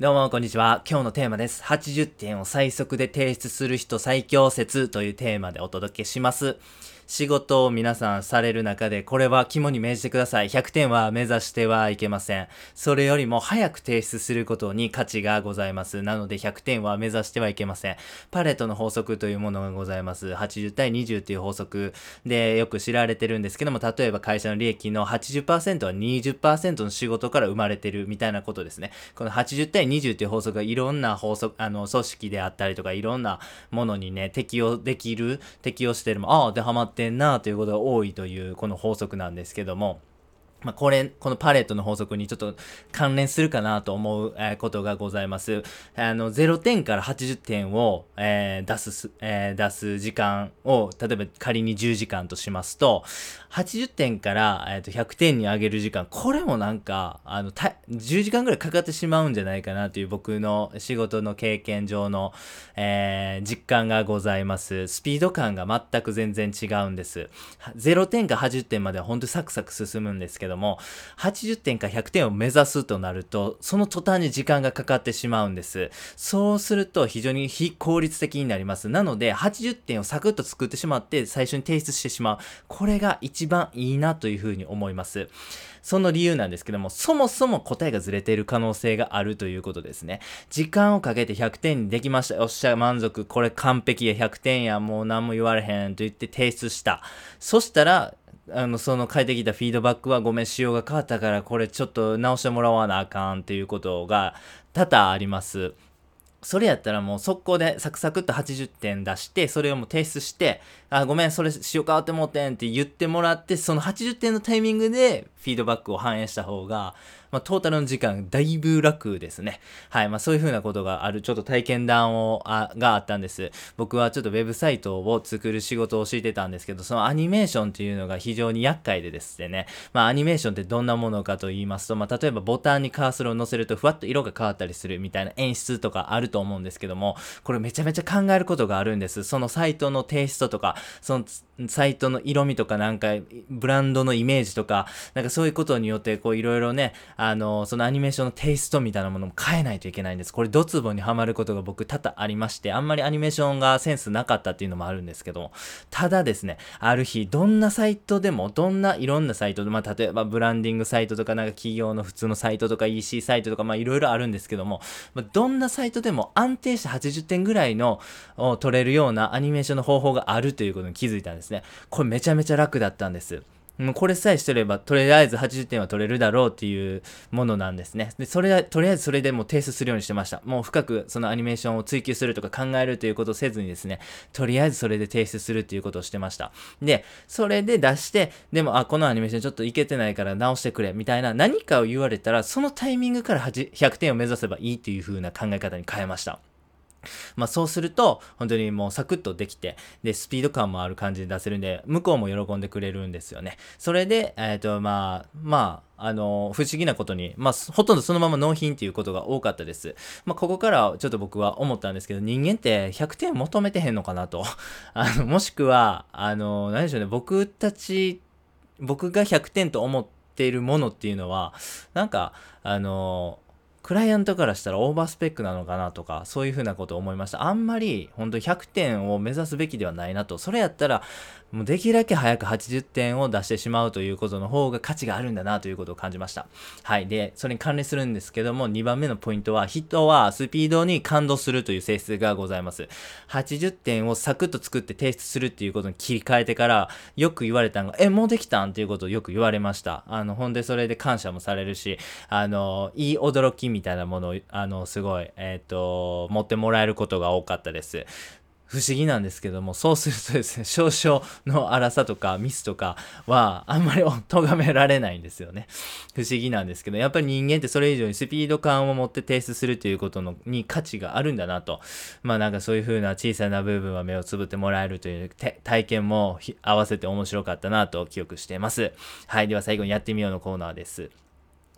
どうも、こんにちは。今日のテーマです。80点を最速で提出する人最強説というテーマでお届けします。仕事を皆さんされる中で、これは肝に銘じてください。100点は目指してはいけません。それよりも早く提出することに価値がございます。なので100点は目指してはいけません。パレットの法則というものがございます。80対20という法則でよく知られてるんですけども、例えば会社の利益の80%は20%の仕事から生まれてるみたいなことですね。この80対20という法則がいろんな法則、あの、組織であったりとか、いろんなものにね、適用できる、適用してるも、ああ、でハマっててんなということが多いという、この法則なんですけども、まあ、これ、このパレットの法則にちょっと関連するかなと思う、ことがございます。あの、0点から80点を、えー出すす、えー出す時間を、例えば仮に10時間としますと、80点から、えーと100点に上げる時間、これもなんか、あの、た10時間ぐらいかかってしまうんじゃないかなという僕の仕事の経験上の、えー実感がございます。スピード感が全く全然違うんです。0点から80点までは本当にサクサク進むんですけどども、80点か100点を目指すとなると、その途端に時間がかかってしまうんです。そうすると非常に非効率的になります。なので、80点をサクッと作ってしまって最初に提出してしまう。これが一番いいなというふうに思います。その理由なんですけども、そもそも答えがずれている可能性があるということですね。時間をかけて100点にできました。よっしゃ、満足。これ完璧や、100点や、もう何も言われへんと言って提出した。そしたら、あの、その返ってきたフィードバックはごめん、仕様が変わったから、これちょっと直してもらわなあかんっていうことが多々あります。それやったらもう速攻でサクサクっと80点出して、それをもう提出して、あ、ごめん、それ仕様変わってもうてんって言ってもらって、その80点のタイミングでフィードバックを反映した方が、まあ、トータルの時間だいぶ楽ですね。はい。まあ、そういう風なことがある、ちょっと体験談を、あ、があったんです。僕はちょっとウェブサイトを作る仕事をしていてたんですけど、そのアニメーションっていうのが非常に厄介でですね、まあ、アニメーションってどんなものかと言いますと、まあ、例えばボタンにカーソルを載せるとふわっと色が変わったりするみたいな演出とかあると思うんですけども、これめちゃめちゃ考えることがあるんです。そのサイトのテイストとか、そのサイトの色味とかなんか、ブランドのイメージとか、なんかそういうことによって、こういろいろね、あの、そのアニメーションのテイストみたいなものも変えないといけないんです。これドツボにはまることが僕多々ありまして、あんまりアニメーションがセンスなかったっていうのもあるんですけども、ただですね、ある日、どんなサイトでも、どんないろんなサイトで、まあ例えばブランディングサイトとか、なんか企業の普通のサイトとか EC サイトとか、まあいろいろあるんですけども、まあ、どんなサイトでも安定した80点ぐらいのを取れるようなアニメーションの方法があるということに気づいたんですね。これめちゃめちゃ楽だったんです。もうこれさえしてれば、とりあえず80点は取れるだろうっていうものなんですね。で、それは、とりあえずそれでもう提出するようにしてました。もう深くそのアニメーションを追求するとか考えるということをせずにですね、とりあえずそれで提出するっていうことをしてました。で、それで出して、でも、あ、このアニメーションちょっといけてないから直してくれ、みたいな何かを言われたら、そのタイミングから8 100点を目指せばいいっていう風な考え方に変えました。まあそうすると、本当にもうサクッとできて、で、スピード感もある感じで出せるんで、向こうも喜んでくれるんですよね。それで、えっ、と、まあ、まあ、あの、不思議なことに、まあ、ほとんどそのまま納品っていうことが多かったです。まあ、ここからちょっと僕は思ったんですけど、人間って100点求めてへんのかなと。あの、もしくは、あの、何でしょうね、僕たち、僕が100点と思っているものっていうのは、なんか、あの、クライアントからしたらオーバースペックなのかなとか、そういうふうなことを思いました。あんまり、本当100点を目指すべきではないなと。それやったら、もうできるだけ早く80点を出してしまうということの方が価値があるんだなということを感じました。はい。で、それに関連するんですけども、2番目のポイントは、人はスピードに感動するという性質がございます。80点をサクッと作って提出するっていうことに切り替えてから、よく言われたのが、え、もうできたん？っていうことをよく言われました。あの、ほんでそれで感謝もされるし、あの、いい驚きみみたいなものを、あの、すごい、えっ、と、持ってもらえることが多かったです。不思議なんですけども、そうするとですね、少々の荒さとかミスとかはあんまり咎められないんですよね。不思議なんですけど、やっぱり人間ってそれ以上にスピード感を持って提出するということのに価値があるんだなと。まあなんかそういう風な小さな部分は目をつぶってもらえるという体験も合わせて面白かったなと記憶しています。はい。では最後にやってみようのコーナーです。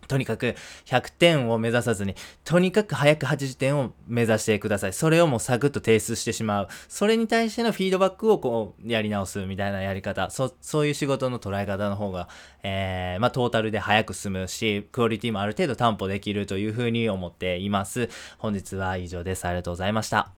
とにかく100点を目指さずに、とにかく早く80点を目指してください。それをもうサクッと提出してしまう。それに対してのフィードバックをこう、やり直すみたいなやり方。そ、そういう仕事の捉え方の方が、えー、まあ、トータルで早く進むし、クオリティもある程度担保できるというふうに思っています。本日は以上です。ありがとうございました。